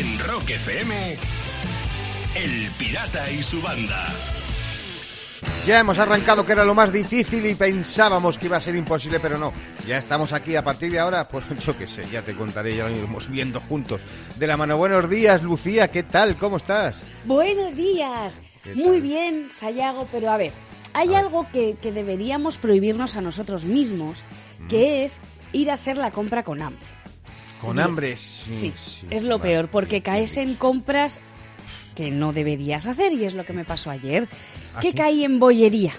En Rock FM, El Pirata y su banda. Ya hemos arrancado que era lo más difícil y pensábamos que iba a ser imposible, pero no. Ya estamos aquí a partir de ahora, pues yo qué sé, ya te contaré, ya lo iremos viendo juntos. De la mano, buenos días, Lucía, ¿qué tal? ¿Cómo estás? Buenos días. ¿Qué Muy bien, Sayago, pero a ver, hay A ver. algo que, que deberíamos prohibirnos a nosotros mismos, que es ir a hacer la compra con hambre. Con hambre, sí. Sí, es lo vale. peor, porque caes en compras que no deberías hacer y es lo que me pasó ayer, ¿Ah, que sí? caí en bollería.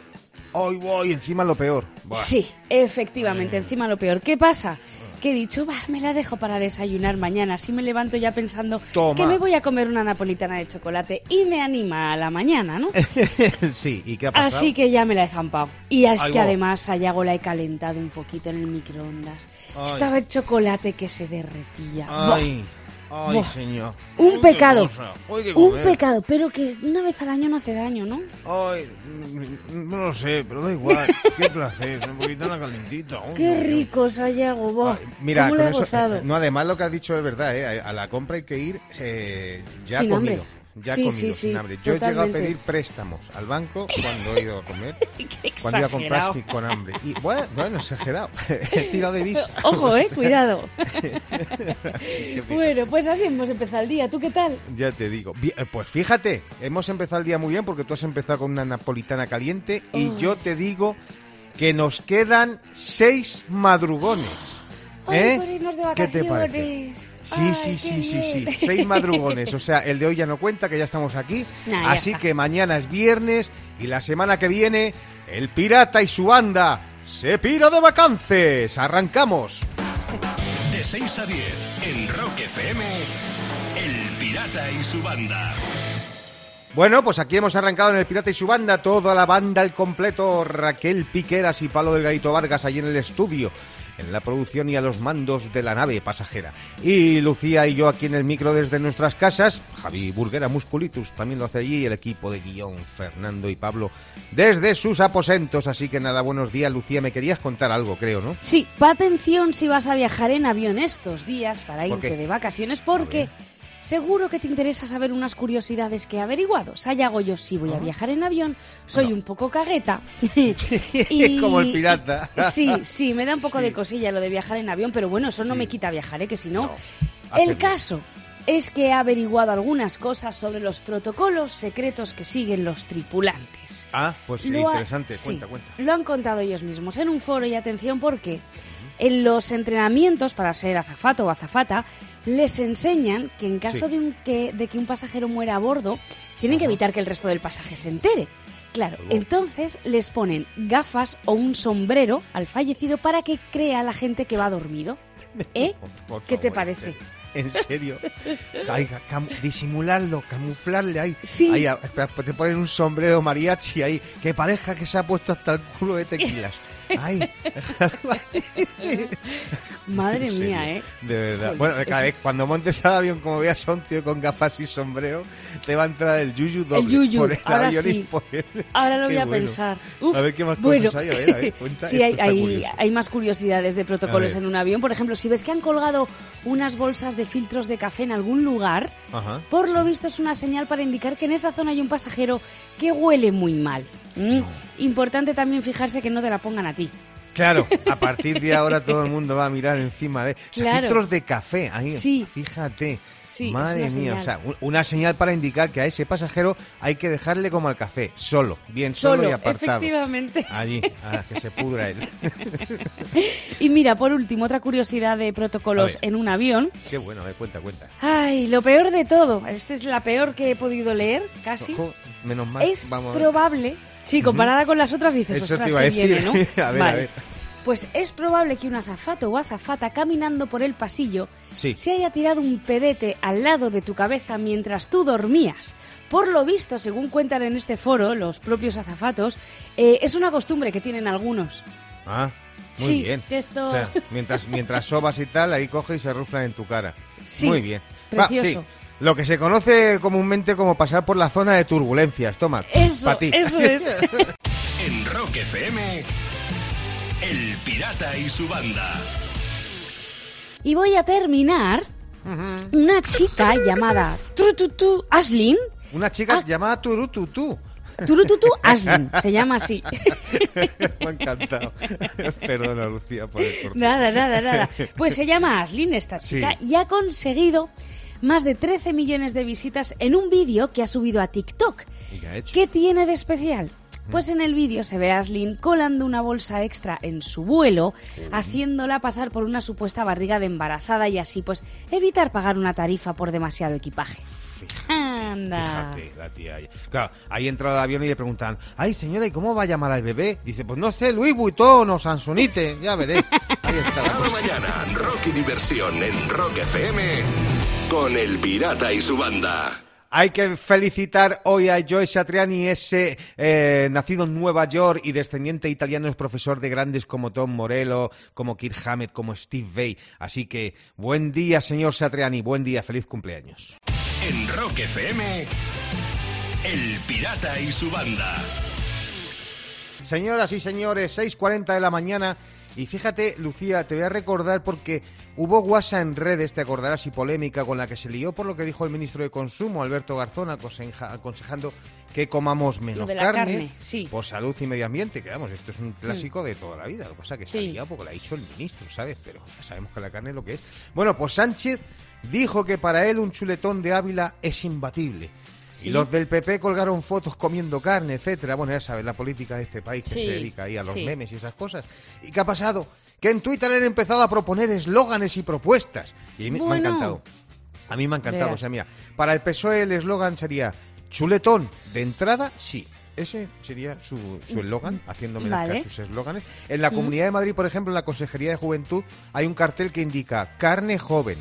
Hoy voy, encima lo peor. Buah. Sí, efectivamente, encima lo peor. ¿Qué pasa? Que he dicho, va, me la dejo para desayunar mañana. Así me levanto ya pensando Toma. que me voy a comer una napolitana de chocolate y me anima a la mañana, ¿no? sí, ¿y qué ha pasado? Así que ya me la he zampado. Y es que va. además Sayago la he calentado un poquito en el microondas. Ay. Estaba el chocolate que se derretía. Ay, ay, Buah. señor. Un Uy, qué pecado. cosa. Uy, qué un comer. pecado, pero que una vez al año no hace daño, ¿no? Ay, mm, no lo sé, pero da igual. Qué placer, un poquito la calentita. Uy, Qué Dios. rico, Sayago. buah, Ay, Mira, cómo con lo he eso, gozado. no, además lo que has dicho es verdad, ¿eh? A a la compra hay que ir eh, ya Sin comido. hambre. Ya Sí, comido, sí, sin hambre. Yo he llegado a pedir préstamos al banco cuando he ido a comer. Qué cuando iba a comprar sí, con hambre. Y bueno, bueno, exagerado. He tirado de visa. Ojo, eh, cuidado. Bueno, pues así hemos empezado el día. ¿Tú qué tal? Ya te digo. Eh, pues fíjate, hemos empezado el día muy bien porque tú has empezado con una napolitana caliente y Oh. yo te digo que nos quedan seis madrugones. Ay, ¿Eh? por irnos de ¿Qué te parece? Sí, Ay, sí, sí, sí, sí. Seis madrugones. O sea, el de hoy ya no cuenta, que ya estamos aquí. Nah, ya Así que mañana es viernes y la semana que viene, el pirata y su banda se pira de vacances. ¡Arrancamos! De 6 a 10, en Rock FM, El Pirata y su banda. Bueno, pues aquí hemos arrancado en el Pirata y su banda, toda la banda al completo, Raquel Piqueras y Palo del Gaito Vargas allí en el estudio, en la producción y a los mandos de la nave pasajera. Y Lucía y yo aquí en el micro desde nuestras casas, Javi Burguera Musculitus también lo hace allí, el equipo de guion, Fernando y Pablo, desde sus aposentos. Así que nada, buenos días, Lucía, me querías contar algo, creo, ¿no? Sí, pa' atención si vas a viajar en avión estos días para ¿Por irte de vacaciones porque seguro que te interesa saber unas curiosidades que he averiguado. Sayago, yo sí voy a viviajar en avión, soy un poco cagueta. y- Como el pirata. Sí, sí, me da un poco Sí. de cosilla lo de viajar en avión, pero bueno, eso no me quita viajar, ¿eh? que si no... El caso es que he averiguado algunas cosas sobre los protocolos secretos que siguen los tripulantes. Ah, pues sí, Lo ha- interesante, sí, cuenta, cuenta. Lo han contado ellos mismos en un foro y atención porque en los entrenamientos para ser azafato o azafata les enseñan que en caso Sí. de, un que, de que un pasajero muera a bordo tienen que evitar que el resto del pasaje se entere. Claro, Luego. entonces les ponen gafas o un sombrero al fallecido para que crea la gente que va dormido. ¿Eh? ¿Qué te parece? En serio. Ay, cam- disimularlo, camuflarle ahí. Sí. Ahí, a- pues te ponen un sombrero mariachi ahí, que parezca que se ha puesto hasta el culo de tequilas. Ay. Madre mía, ¿eh? De verdad. Bueno, cada vez cuando montes al avión, como veas a un tío con gafas y sombrero, te va a entrar el yuyu doble. yuyu, por el ahora avión sí. el- Ahora lo voy a bueno. pensar. Uf, A ver qué más bueno, cosas hay. A ver, a ver, cuenta. sí, hay, más curiosidades de protocolos en un avión. Por ejemplo, si ves que han colgado unas bolsas de filtros de café en algún lugar, Ajá. por lo visto es una señal para indicar que en esa zona hay un pasajero que huele muy mal. Mm. Importante también fijarse que no te la pongan a ti. Claro, a partir de ahora todo el mundo va a mirar encima de... O sea, Claro. filtros de café, ahí, Sí. fíjate. Sí, Madre mía, señal. o sea, un- una señal para indicar que a ese pasajero hay que dejarle como al café, solo, bien solo, Solo, y apartado. efectivamente. Allí, a que se pudra él. Y mira, por último, otra curiosidad de protocolos en un avión. Qué bueno, ver, cuenta, cuenta. Ay, lo peor de todo, esta es la peor que he podido leer, casi. Ojo, menos mal. Es vamos probable, sí, comparada con las otras dices, Eso te ostras, iba a decir. viene, ¿no? A ver, Vale. a ver. Pues es probable que un azafato o azafata caminando por el pasillo Sí. se haya tirado un pedete al lado de tu cabeza mientras tú dormías. Por lo visto, según cuentan en este foro los propios azafatos, eh, es una costumbre que tienen algunos. Ah, muy Sí, bien. esto- O sea, mientras, mientras sobas y tal, ahí coge y se ruflan en tu cara. Sí, Muy bien. Va, precioso. sí. Lo que se conoce comúnmente como pasar por la zona de turbulencias. Toma, Eso, ti. eso es. En Rock FM, El Pirata y su banda. y voy a terminar una chica llamada Trututu Aslin. Una chica Ah. llamada Turututu. Turututu Aslin, se llama así. Me ha encantado. Perdona, Lucía, por el corte. Nada, nada, nada. Pues se llama Aslin esta Sí. chica y ha conseguido más de 13 millones de visitas en un vídeo que ha subido a TikTok. ¿Y qué ha hecho? ¿Qué tiene de especial? Pues en el vídeo se ve a Aslin colando una bolsa extra en su vuelo, haciéndola pasar por una supuesta barriga de embarazada y así pues evitar pagar una tarifa por demasiado equipaje. Anda. Fíjate, la tía. ahí. Claro, ahí entra al avión y le preguntan, ay señora, ¿y cómo va a llamar al bebé? Dice, pues no sé, Luis Vuitton o Sansonite, ya veré. Ahí está la Cada mañana, rock y diversión en Rock FM con El Pirata y su banda. Hay que felicitar hoy a Joe Satriani, ese eh, nacido en Nueva York y descendiente italiano, es profesor de grandes como Tom Morello, como Kirk Hammett, como Steve Vai. Así que buen día, señor Satriani, buen día, feliz cumpleaños. En Rock FM, El Pirata y su banda. Señoras y señores, 6.40 de la mañana. Y fíjate, Lucía, te voy a recordar porque hubo guasa en redes, te acordarás, y polémica con la que se lió por lo que dijo el ministro de Consumo, Alberto Garzón, aconseja- aconsejando que comamos menos de la carne, carne, sí. por salud y medio ambiente, que vamos, esto es un clásico de toda la vida. Lo que pasa es que se ha Sí. liado porque lo ha dicho el ministro, ¿sabes? Pero ya sabemos que la carne es lo que es. Bueno, pues Sánchez dijo que para él un chuletón de Ávila es imbatible. Sí. Y los del PP colgaron fotos comiendo carne, etcétera. Bueno, ya sabes, la política de este país que Sí, se dedica ahí a los sí. memes y esas cosas. ¿Y qué ha pasado? Que en Twitter han empezado a proponer eslóganes y propuestas. Y a mí me ha Bueno. encantado. A mí me ha encantado. O sea, mira, para el PSOE el eslogan sería chuletón de entrada, sí. Ese sería su su eslogan, haciendo homenaje Vale. a sus eslóganes. En la Comunidad de Madrid, por ejemplo, en la Consejería de Juventud, hay un cartel que indica carne joven,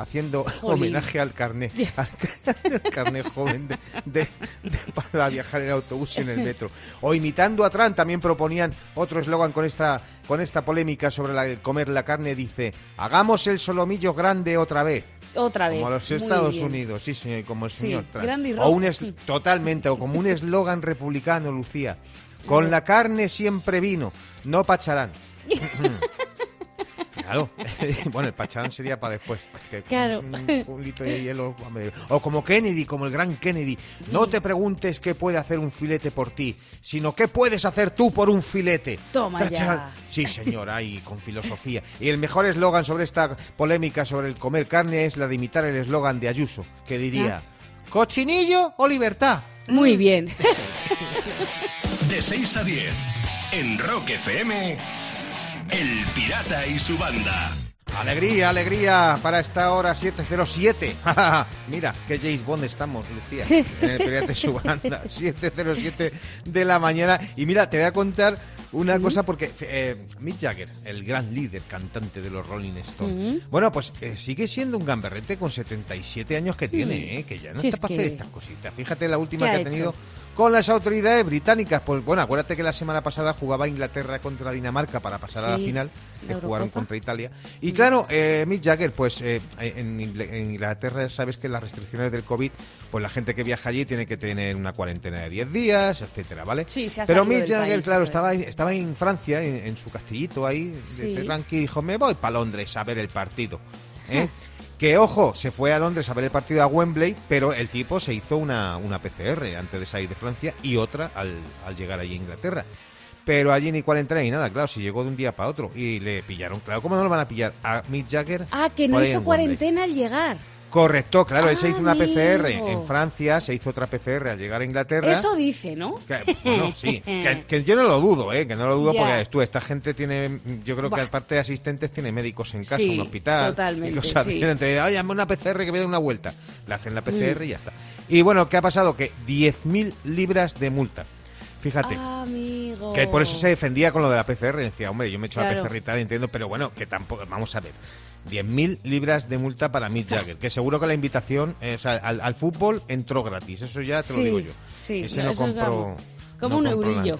haciendo homenaje al carné, al carné joven de, de- de- para viajar en autobús y en el metro. O imitando a Trump, también proponían otro eslogan con esta, con esta polémica sobre la- el comer la carne, dice, hagamos el solomillo grande otra vez. Otra vez. Como los Muy Estados. Unidos, sí, señor, como el Sí, señor Trump. grande y o un es- totalmente, o como un eslogan republicano, Lucía. Con la carne siempre vino, no pacharán. Claro. bueno, el pacharán sería para después. que Claro. Un, un litro de hielo. O como Kennedy, como el gran Kennedy. No te preguntes qué puede hacer un filete por ti, sino qué puedes hacer tú por un filete. Toma ya. Sí, señora, y con filosofía. Y el mejor eslogan sobre esta polémica sobre el comer carne es la de imitar el eslogan de Ayuso, que diría, ¿cochinillo o libertad? Muy bien. De 6 a 10, en Rock FM, El Pirata y su banda. Alegría, alegría para esta hora 707. Mira, que James Bond estamos, Lucía, en el Pirata de su banda, 707 de la mañana. Y mira, te voy a contar una cosa porque eh, Mick Jagger, el gran líder cantante de los Rolling Stones, bueno, pues eh, sigue siendo un gamberrete con 77 años que tiene, eh, que ya no Si está es para que- hacer estas cositas. Fíjate la última ¿Qué que ha hecho? tenido con las autoridades británicas. Pues bueno, acuérdate que la semana pasada jugaba Inglaterra contra Dinamarca para pasar a la final, que la jugaron contra Italia. Y claro, eh, Mick Jagger, pues eh, en, Inglaterra sabes que las restricciones del COVID, pues la gente que viaja allí tiene que tener una cuarentena de 10 días, etcétera, ¿vale? Sí, se ha Pero Mick Jagger, país, claro, eso es. estaba, estaba en Francia, en, en su castillito ahí, Sí. de dijo, me voy para Londres a ver el partido. ¿eh? Que ojo, se fue a Londres a ver el partido a Wembley, pero el tipo se hizo una, una PCR antes de salir de Francia y otra al, al llegar allí a Inglaterra. Pero allí ni cuarentena ni nada, claro, si llegó de un día para otro y le pillaron, claro, ¿cómo no lo van a pillar? A Mick Jagger. Ah, que no hizo cuarentena al llegar. Correcto, claro, él se hizo una PCR Amigo. en Francia, se hizo otra PCR al llegar a Inglaterra. Eso dice, ¿no? Que, bueno, sí, que, que yo no lo dudo, ¿eh? que no lo dudo Ya. porque tú, esta gente tiene, yo creo que aparte de asistentes tiene médicos en casa, Sí, un hospital, totalmente, y sí. tienen, te oye, hazme una PCR que a dar una vuelta, le hacen la PCR y ya está. Y bueno, ¿qué ha pasado? Que 10.000 libras de multa. Fíjate. Amigo. Que por eso se defendía con lo de la PCR. Decía, hombre, yo me he hecho Claro. la PCR y tal, entiendo, pero bueno, que tampoco. Vamos a ver. 10.000 libras de multa para Mick Jagger. Que seguro que la invitación, eh, o sea, al, al fútbol entró gratis. Eso ya te Sí, lo digo yo. sí, Ese no compró. Como no un eurillo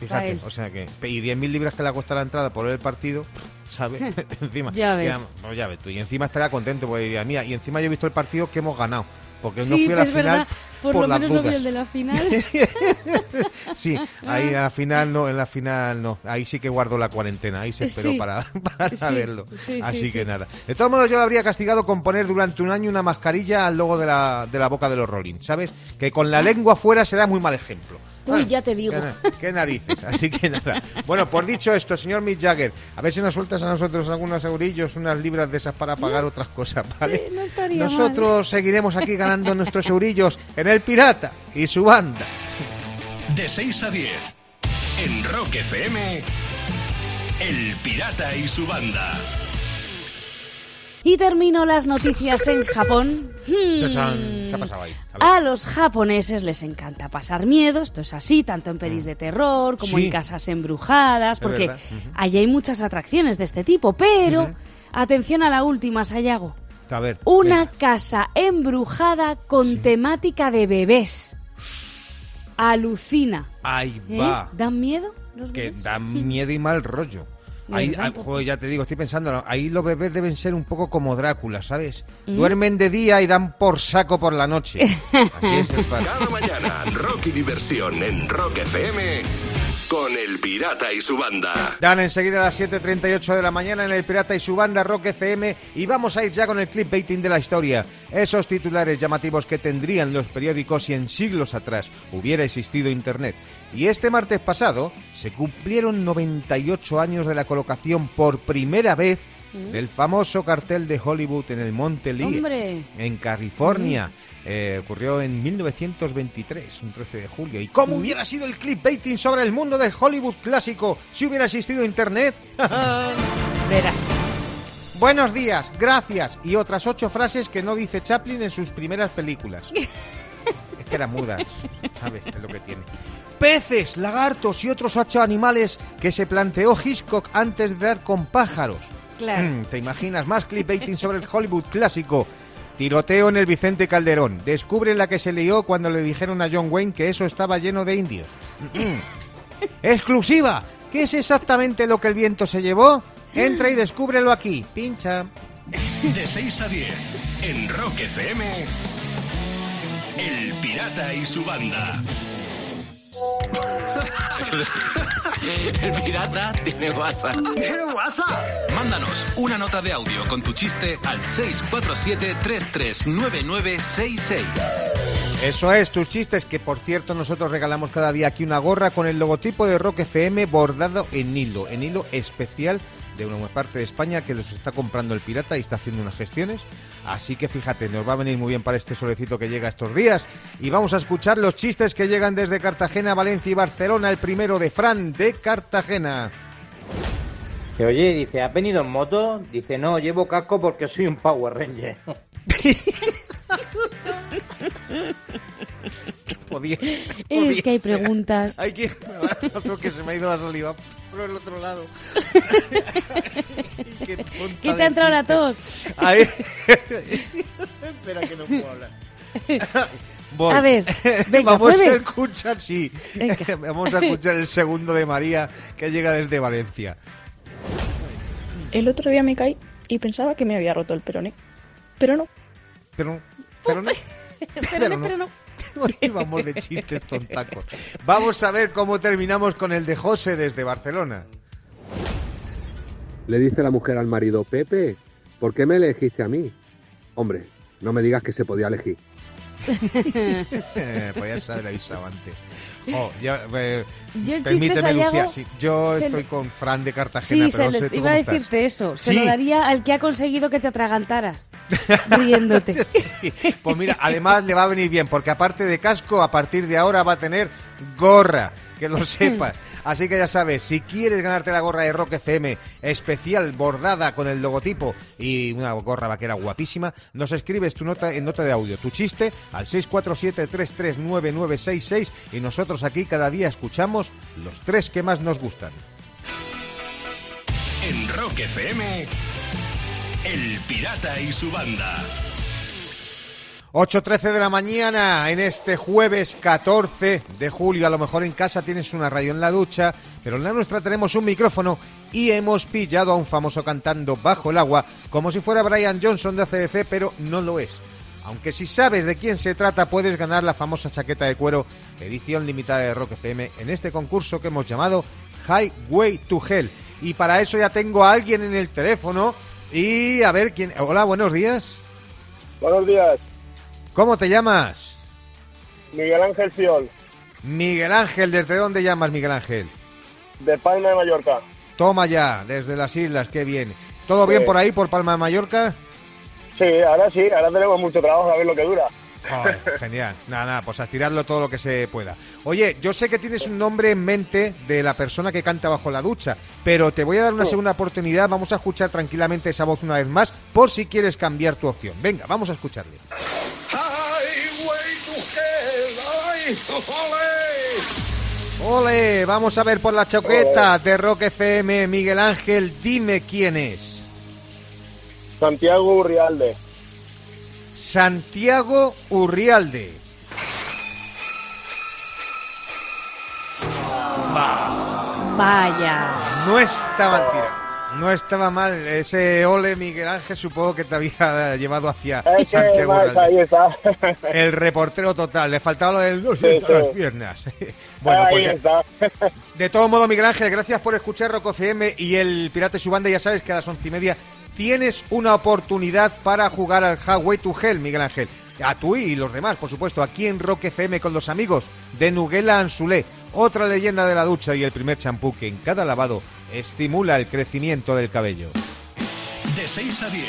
Fíjate, o sea que. Y 10.000 libras que le ha costado la entrada por ver el partido, ¿sabes? encima. Ya ves. pues ya ves tú. Y encima estará contento porque diría, mira, y encima yo he visto el partido que hemos ganado. Porque no Sí, fui a la final. verdad. Por, por lo las menos no vi dudas. el de la final. Sí, ahí la final no, en la final no. Ahí sí que guardo la cuarentena, ahí se esperó Sí. para, para Sí, verlo. sí, Así sí, que nada. De todos modos, yo lo habría castigado con poner durante un año una mascarilla al logo de la, de la boca de los Rolling, ¿sabes? Que con la lengua fuera se da muy mal ejemplo. Uy, Ah, ya te digo. Qué, qué narices, así que nada. Bueno, por dicho esto, señor Mick Jagger, a ver si nos sueltas a nosotros algunos eurillos, unas libras de esas para pagar otras cosas, ¿vale? No estaría Nosotros seguiremos aquí ganando nuestros eurillos en El Pirata y su banda. De 6 a 10. En Rock FM. El Pirata y su banda. Y termino las noticias en Japón. Hmm. Chachán. ¿Qué ha pasado ahí? A los japoneses les encanta pasar miedo, esto es así, tanto en pelis de terror como Mm. Sí. en casas embrujadas, porque allí hay muchas atracciones de este tipo, pero atención a la última, Sayago. A ver. Una venga. casa embrujada con temática de bebés. Alucina. Ahí ¿Eh? va. ¿Dan miedo los Que bebés? da miedo y mal rollo. Ahí, ¿Verdad? ah, joder, ya te digo, estoy pensando, ahí los bebés deben ser un poco como Drácula, ¿sabes? ¿Mm? Duermen de día y dan por saco por la noche. Así es el Cada mañana, rock y diversión en Rock FM. Con El Pirata y su banda. Dan enseguida a las 7.38 de la mañana en El Pirata y su banda Rock FM y vamos a ir ya con el clipbaiting de la historia. Esos titulares llamativos que tendrían los periódicos si en siglos atrás hubiera existido Internet. Y este martes pasado se cumplieron 98 años de la colocación por primera vez del famoso cartel de Hollywood en el Monte Lee, Hombre. en California. Eh, ocurrió en 1923, un 13 de julio. ¿Y cómo hubiera sido el clipbaiting sobre el mundo del Hollywood clásico si hubiera existido Internet? Verás. Buenos días, gracias y otras ocho frases que no dice Chaplin en sus primeras películas. es que eran mudas, ¿sabes? Es lo que tiene. Peces, lagartos y otros ocho animales que se planteó Hitchcock antes de dar con pájaros. Claro. Mm, ¿Te imaginas más clipbaiting sobre el Hollywood clásico? Tiroteo en el Vicente Calderón. Descubre la que se lió cuando le dijeron a John Wayne que eso estaba lleno de indios. Exclusiva. ¿Qué es exactamente lo que el viento se llevó? Entra y descúbrelo aquí. Pincha. De 6 a 10. En Rock FM. El Pirata y su banda. El pirata tiene WhatsApp. ¿Tiene WhatsApp? Mándanos una nota de audio con tu chiste al 647-339966. Eso es, tus chistes, que por cierto nosotros regalamos cada día aquí una gorra con el logotipo de Rock FM bordado en hilo, en hilo especial de una parte de España que los está comprando el pirata y está haciendo unas gestiones. Así que fíjate, nos va a venir muy bien para este solecito que llega estos días. Y vamos a escuchar los chistes que llegan desde Cartagena, Valencia y Barcelona. El primero de Fran de Cartagena. Que, Oye, dice, ¿has venido en moto? Dice, no, llevo casco porque soy un Power Ranger. Podía- Es podía que hay preguntas. Hay que... Que se me ha ido la saliva por el otro lado. Qué, tonta ¿Qué te ha entrado la tos? Ahí. Espera que no puedo hablar. Voy. A ver, venga, vamos a ¿puedes? escuchar, sí. Venga. Vamos a escuchar el segundo de María que llega desde Valencia. El otro día me caí y pensaba que me había roto el peroné. Pero no. Pero, pero no. Pero no, pero no. Vamos de chistes tontacos. Vamos a ver cómo terminamos con el de José desde Barcelona. Le dice la mujer al marido, Pepe, ¿por qué me elegiste a mí? Hombre, no me digas que se podía elegir. Podías haber avisado antes. Oh, eh, Yo el chiste, permíteme, Sayago, Lucía, sí, yo estoy lo- con Fran de Cartagena, Sí, pero se no sé iba a estás. decirte eso. Se Sí. lo daría al que ha conseguido que te atragantaras. riéndote. Sí, Pues mira, además le va a venir bien, porque aparte de casco, a partir de ahora va a tener gorra, que lo sepas. Así que ya sabes, si quieres ganarte la gorra de Rock FM especial bordada con el logotipo y una gorra vaquera guapísima, nos escribes tu nota en nota de audio, tu chiste al 647-339966 y nosotros aquí cada día escuchamos los tres que más nos gustan. En Rock FM. El Pirata y su banda. 8.13 de la mañana en este jueves 14 de julio. A lo mejor en casa tienes una radio en la ducha, pero en la nuestra tenemos un micrófono y hemos pillado a un famoso cantando bajo el agua, como si fuera Brian Johnson de ACDC, pero no lo es. Aunque si sabes de quién se trata, puedes ganar la famosa chaqueta de cuero edición limitada de Rock FM en este concurso que hemos llamado Highway to Hell. Y para eso ya tengo a alguien en el teléfono y a ver quién... Hola, buenos días. Buenos días, ¿Cómo te llamas? Miguel Ángel Fiol, Miguel Ángel, ¿desde dónde llamas Miguel Ángel? de Palma de Mallorca. Toma ya, desde las islas, qué bien. ¿Todo bien por ahí, por Palma de Mallorca? Sí, ahora sí, ahora tenemos mucho trabajo, a ver lo que dura. Genial. Nada, nada, pues a estirarlo todo lo que se pueda. Oye, yo sé que tienes un nombre en mente de la persona que canta bajo la ducha, pero te voy a dar una segunda oportunidad. Vamos a escuchar tranquilamente esa voz una vez más, por si quieres cambiar tu opción. Venga, vamos a escucharle. Ole, vamos a ver por la choqueta de Rock FM. Miguel Ángel, dime quién es. Santiago Urrialde. Santiago Urrialde. Vaya. No estaba mal tirado. No estaba mal. Ese ole Miguel Ángel supongo que te había llevado hacia Es Santiago más, Urrialde. ahí está. El reportero total. Le faltaba lo del no Sí, siento sí. las piernas. bueno, ahí pues está. de todo modo, Miguel Ángel, gracias por escuchar Rock FM y el Pirata y su banda. Ya sabes que a las once y media tienes una oportunidad para jugar al Highway to Hell, Miguel Ángel. A tú y los demás, por supuesto, aquí en Rock FM con los amigos de Nuguela Ansulé, otra leyenda de la ducha y el primer champú que en cada lavado estimula el crecimiento del cabello. De 6 a 10.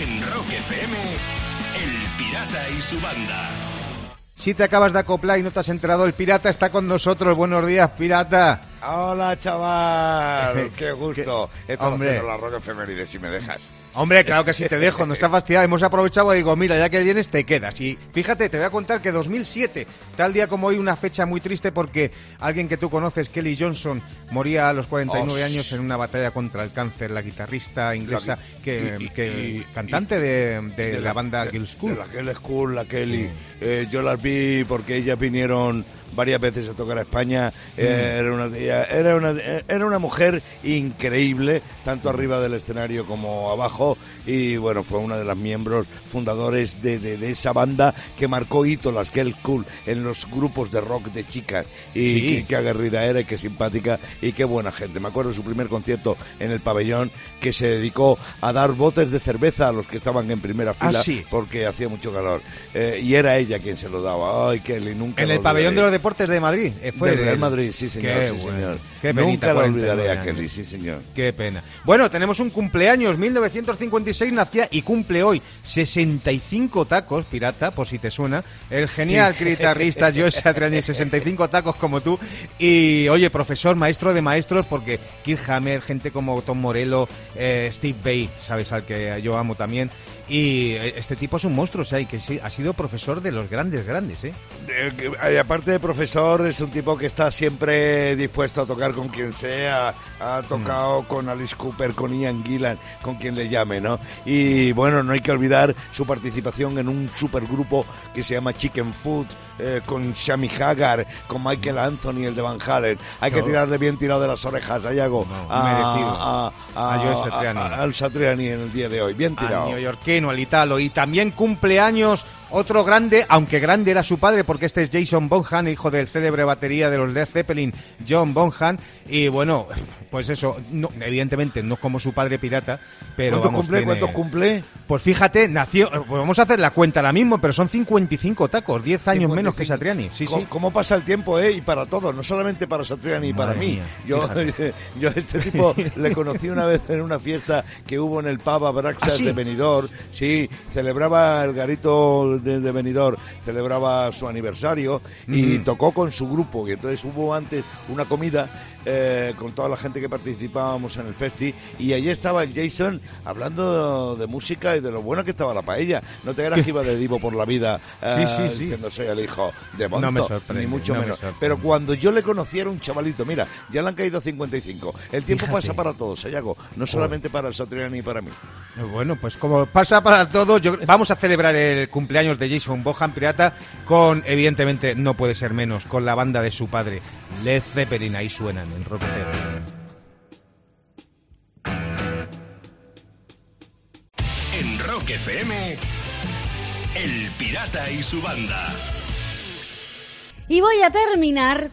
En Rock FM, El Pirata y su banda. Si te acabas de acoplar y no te has enterado, el pirata está con nosotros. Buenos días, pirata. Hola, chaval. Qué gusto. Esto Hombre. La roca efeméride, si me dejas. Hombre, claro que sí te dejo, no está fastidiado. Hemos aprovechado y digo, mira, ya que vienes, te quedas. Y fíjate, te voy a contar que 2007, tal día como hoy, una fecha muy triste porque alguien que tú conoces, Kelly Johnson, moría a los 49 Oh, años en una batalla contra el cáncer. La guitarrista inglesa, La- que, y- y- que- y- cantante de, de de la, banda de- Gill School. De la Gill School, la Kelly. Sí. Eh, yo las vi porque ellas vinieron varias veces a tocar a España. Mm. Era, una, era, una, era una mujer increíble, tanto arriba del escenario como abajo. Y bueno, fue una de las miembros fundadores de, de- de esa banda que marcó hito, las Gill School, en los grupos de rock de chicas. Y Sí. qué, qué aguerrida era y qué simpática y qué buena gente. Me acuerdo de su primer concierto en el pabellón que se dedicó a dar botes de cerveza a los que estaban en primera Ah, fila sí. porque hacía mucho calor. Eh, y era ella quien se lo daba. Ay, Kelly, nunca En el pabellón de los deportes de Madrid. eh, Fue Del de Real. Madrid, sí, señor. Qué sí, señor. Qué penita, nunca lo 49 olvidaré a. Kelly, sí, señor. Qué pena. Bueno, tenemos un cumpleaños. 1956 nacía y cumple hoy 65 tacos, pirata, por si te suena. El genial Sí. guitarrista Joe Satriani, 65 tacos como tú. Y, oye, profesor, maestro de maestros, porque Kirk Hammer, gente como Tom Morello, eh, Steve Bay, sabes, al que yo amo también. Y eh, este tipo es un monstruo, o sea, y que ha sido profesor de los grandes, grandes, ¿eh? Eh, eh, aparte de profesor, es un tipo que está siempre dispuesto a tocar con quien sea. Ha tocado con Alice Cooper, con Ian Gillan, con quien le llame, ¿no? Y bueno, no hay que olvidar su participación en un supergrupo que se llama Chicken Food, eh, con Shami Hagar, con Michael Anthony, el de Van Halen. Hay que No. tirarle bien tirado de las orejas, Ayago, No, merecido. a, A Joe Satriani. a- al Satriani en el día de hoy. Bien al tirado. neoyorquino, al italo. Y también cumpleaños otro grande, aunque grande era su padre, porque este es Jason Bonham, hijo del célebre batería de los Led Zeppelin, John Bonham. Y bueno, pues eso, no, evidentemente no como su padre pirata, pero. ¿Cuántos vamos, cumple? tiene- ¿Cuántos cumple? Pues fíjate, nació. Pues vamos a hacer la cuenta ahora mismo, pero son 55 tacos, 10 años menos que 55. Satriani. Sí, ¿Cómo, sí. cómo pasa el tiempo, eh? Y para todos, no solamente para Satriani y para mí. mía, yo, yo a este tipo le conocí una vez en una fiesta que hubo en el pub Abraxas ¿Ah, sí? de Benidorm. Sí, celebraba el garito de, de Benidorm, celebraba su aniversario y tocó con su grupo. Y entonces hubo antes una comida eh, con toda la gente que participábamos en el festi y allí estaba el Jason hablando de, música y de lo buena que estaba la paella. No te creas que iba de divo por la vida eh, Sí, sí, sí. diciendo soy el hijo de No Bonzo, me sorprende, ni mucho no me menos. Pero cuando yo le conocí era un chavalito, mira, ya le han caído 55. El tiempo Fíjate. pasa para todos, Sayago, no solamente para el Satriani y para mí. Bueno, pues como pasa para todos, yo- vamos a celebrar el cumpleaños de Jason Bohan Pirata con, evidentemente, no puede ser menos, con la banda de su padre, Led Zeppelin, ahí suenan en Rock FM. En Rock FM, El Pirata y su banda. Y voy a terminar.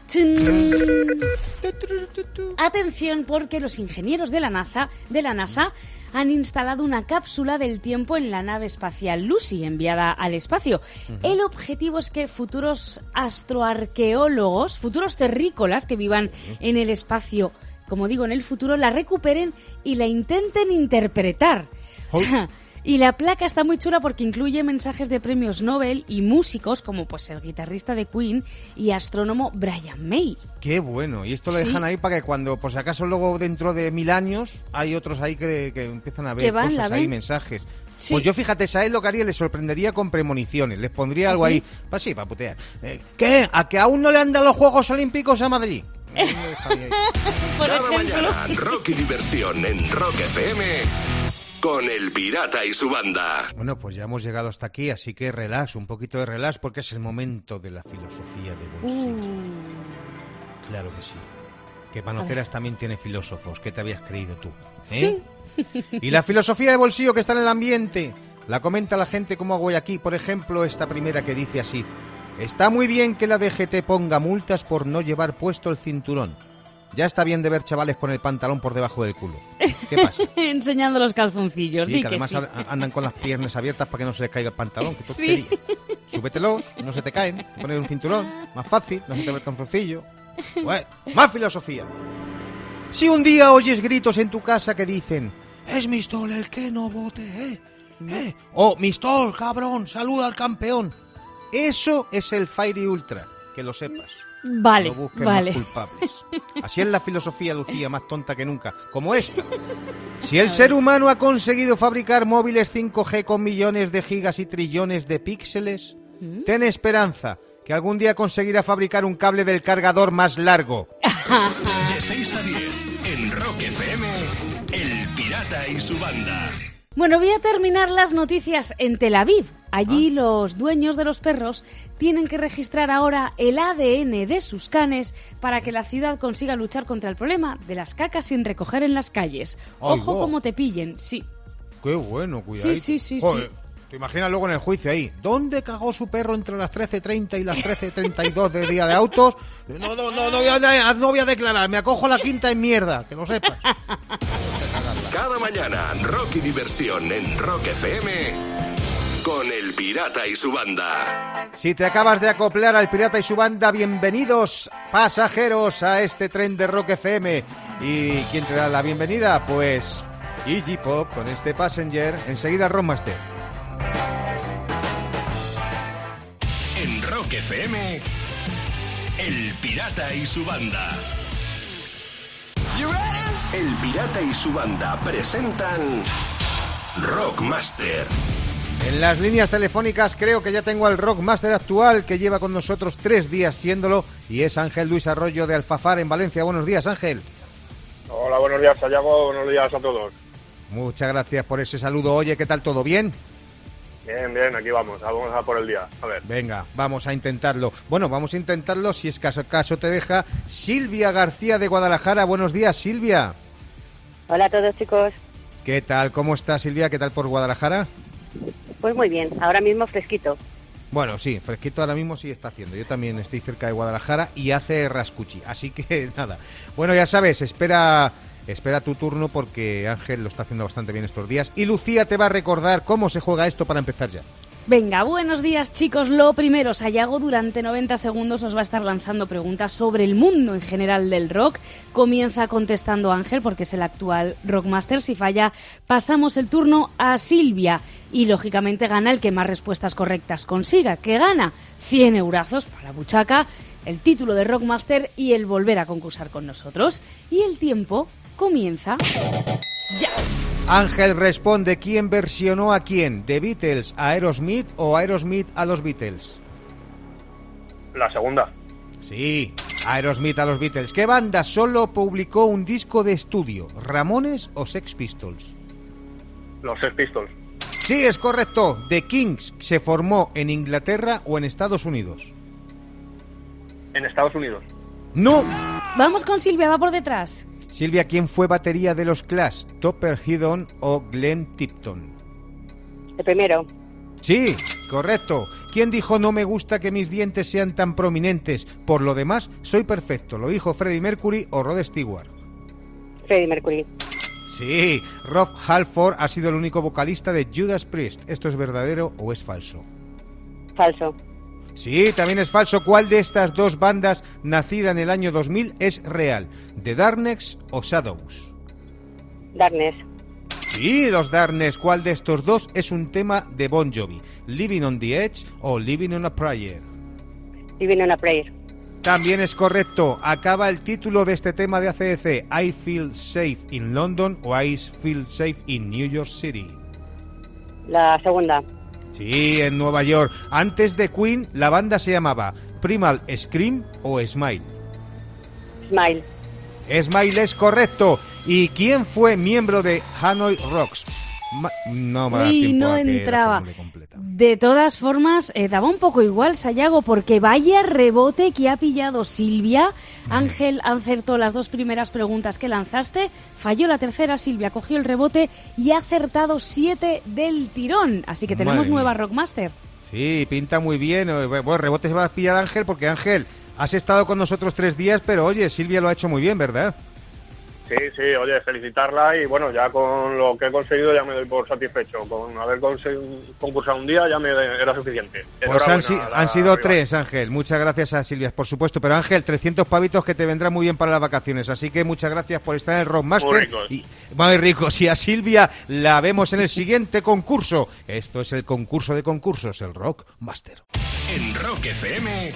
Atención, porque los ingenieros de la NASA, de la NASA han instalado una cápsula del tiempo en la nave espacial Lucy enviada al espacio. El objetivo es que futuros astroarqueólogos, futuros terrícolas que vivan en el espacio, como digo, en el futuro, la recuperen y la intenten interpretar. Y la placa está muy chula porque incluye mensajes de premios Nobel y músicos como pues el guitarrista de Queen y astrónomo Brian May. Qué bueno. Y esto lo Sí. dejan ahí para que cuando, por si acaso luego dentro de mil años, hay otros ahí que, que empiezan a ver Que van, cosas ven. mensajes. Sí. Pues yo fíjate, ¿sabes lo que haría? Les sorprendería con premoniciones. Les pondría ¿Ah, algo sí? ahí. Pues sí, para putear. Eh, ¿Qué? ¿A que aún no le han dado los Juegos Olímpicos a Madrid? Por Cada ejemplo. mañana, rock y diversión en Rock FM con El Pirata y su banda. Bueno, pues ya hemos llegado hasta aquí, así que relax, un poquito de relax, porque es el momento de la filosofía de bolsillo. Claro que sí. Que Manoteras también tiene filósofos, ¿qué te habías creído tú? ¿Eh? Y la filosofía de bolsillo que está en el ambiente, la comenta la gente como hago hoy aquí. Por ejemplo, esta primera que dice así. Está muy bien que la DGT ponga multas por no llevar puesto el cinturón. Ya está bien de ver chavales con el pantalón por debajo del culo. ¿Qué pasa? Enseñando los calzoncillos. Sí, di que que además sí. andan con las piernas abiertas para que no se les caiga el pantalón. Qué Sí. Súbetelos, no se te caen. Te pones un cinturón, más fácil, no se te ve el calzoncillo. Bueno, más filosofía. Si un día oyes gritos en tu casa que dicen Es Mistol el que no vote, ¿eh? ¿Eh? O Mistol, cabrón, saluda al campeón. Eso es el Fairy Ultra, que lo sepas. Vale, No busquen vale. más culpables. Así es la filosofía, Lucía, más tonta que nunca. Como esta. Si el ser humano ha conseguido fabricar móviles 5G con millones de gigas y trillones de píxeles, ten esperanza que algún día conseguirá fabricar un cable del cargador más largo. De 6 a 10 en Rock FM, El Pirata y su banda. Bueno, voy a terminar las noticias en Tel Aviv. Allí Ah. los dueños de los perros tienen que registrar ahora el ADN de sus canes para que la ciudad consiga luchar contra el problema de las cacas sin recoger en las calles. Ojo como te pillen, sí. Qué bueno, cuidado. Sí, sí, sí, Joder, sí. Te imaginas luego en el juicio ahí. ¿Dónde cagó su perro entre las 13.30 y las 13.32 del día de autos? No, no, no, no voy, a, no voy a declarar. Me acojo la quinta en mierda, que lo sepas. Cada mañana, rock y diversión en Rock FM con El Pirata y su banda. Si te acabas de acoplar al Pirata y su banda, bienvenidos pasajeros a este tren de Rock FM. ¿Y quién te da la bienvenida? Pues Iggy Pop con este Passenger. Enseguida. En FM, El Pirata y su banda. El Pirata y su banda presentan Rockmaster. En las líneas telefónicas creo que ya tengo al Rockmaster actual que lleva con nosotros tres días siéndolo y es Ángel Luis Arroyo de Alfafar en Valencia. Buenos días, Ángel. Hola, buenos días, Sayago. Buenos días a todos. Muchas gracias por ese saludo. Oye, ¿qué tal todo? ¿Bien? Bien, bien, aquí vamos. Vamos a por el día. A ver. Venga, vamos a intentarlo. Bueno, vamos a intentarlo si es caso caso te deja. Silvia García de Guadalajara. Buenos días, Silvia. Hola a todos chicos. ¿Qué tal? ¿Cómo está Silvia? ¿Qué tal por Guadalajara? Pues muy bien, ahora mismo fresquito. Bueno, sí, fresquito ahora mismo sí está haciendo. Yo también estoy cerca de Guadalajara y hace rascuchi. Así que nada. Bueno, ya sabes, espera, espera tu turno porque Ángel lo está haciendo bastante bien estos días. Y Lucía te va a recordar cómo se juega esto para empezar ya. Venga, buenos días chicos. Lo primero, Sayago durante 90 segundos os va a estar lanzando preguntas sobre el mundo en general del rock. Comienza contestando Ángel porque es el actual Rockmaster. Si falla, pasamos el turno a Silvia. Y lógicamente gana el que más respuestas correctas consiga. que gana? 100 eurazos para buchaca, el título de Rockmaster y el volver a concursar con nosotros. Y el tiempo comienza ya. Ángel responde quién versionó a quién, ¿The Beatles a Aerosmith o Aerosmith a los Beatles? La segunda. Sí, Aerosmith a los Beatles. ¿Qué banda solo publicó un disco de estudio? ¿Ramones o Sex Pistols? Los Sex Pistols. Sí, es correcto. ¿The Kings se formó en Inglaterra o en Estados Unidos? En Estados Unidos. No. Vamos con Silvia, va por detrás. Silvia, ¿quién fue batería de los Clash? ¿Topper Headon o Glenn Tipton? El primero. Sí, Correcto. ¿Quién dijo no me gusta que mis dientes sean tan prominentes? Por lo demás, soy perfecto. ¿Lo dijo Freddie Mercury o Rod Stewart? Freddie Mercury. Sí, Rob Halford ha sido el único vocalista de Judas Priest. ¿Esto es verdadero o es falso? Falso. Sí, también es falso. ¿Cuál de estas dos bandas, nacida en el año 2000, es real? ¿The Darkness o Shadows? Darkness. Sí, los Darkness. ¿Cuál de estos dos es un tema de Bon Jovi? ¿Living on the Edge o Living on a Prayer? Living on a Prayer. También es correcto. Acaba el título de este tema de ACDC. I feel safe in London o I feel safe in New York City. La segunda. Sí, en Nueva York. Antes de Queen, la banda se llamaba Primal Scream o Smile. Smile. Smile es correcto. ¿Y quién fue miembro de Hanoi Rocks? Ma- no me Uy, no entraba. De todas formas, eh, daba un poco igual, Sayago, porque vaya rebote que ha pillado Silvia. Ángel acertó las dos primeras preguntas que lanzaste, falló la tercera, Silvia cogió el rebote y ha acertado siete del tirón. Así que tenemos Madre nueva mía. Rockmaster. Sí, pinta muy bien. Eh, Bueno, rebote se va a pillar Ángel porque Ángel, has estado con nosotros tres días, pero oye, Silvia lo ha hecho muy bien, ¿verdad? Sí, sí, oye, felicitarla y bueno, ya con lo que he conseguido ya me doy por satisfecho. Con haber concursado un día ya me era suficiente. Pues han, si- han sido rival. tres, Ángel. Muchas gracias a Silvia, por supuesto. Pero Ángel, 300 pavitos que te vendrán muy bien para las vacaciones. Así que muchas gracias por estar en el Rockmaster. Muy ricos. Y, muy ricos. Y a Silvia la vemos en el siguiente concurso. Esto es el concurso de concursos, el Rockmaster. En Rock FM,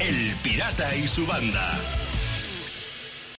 El Pirata y su banda.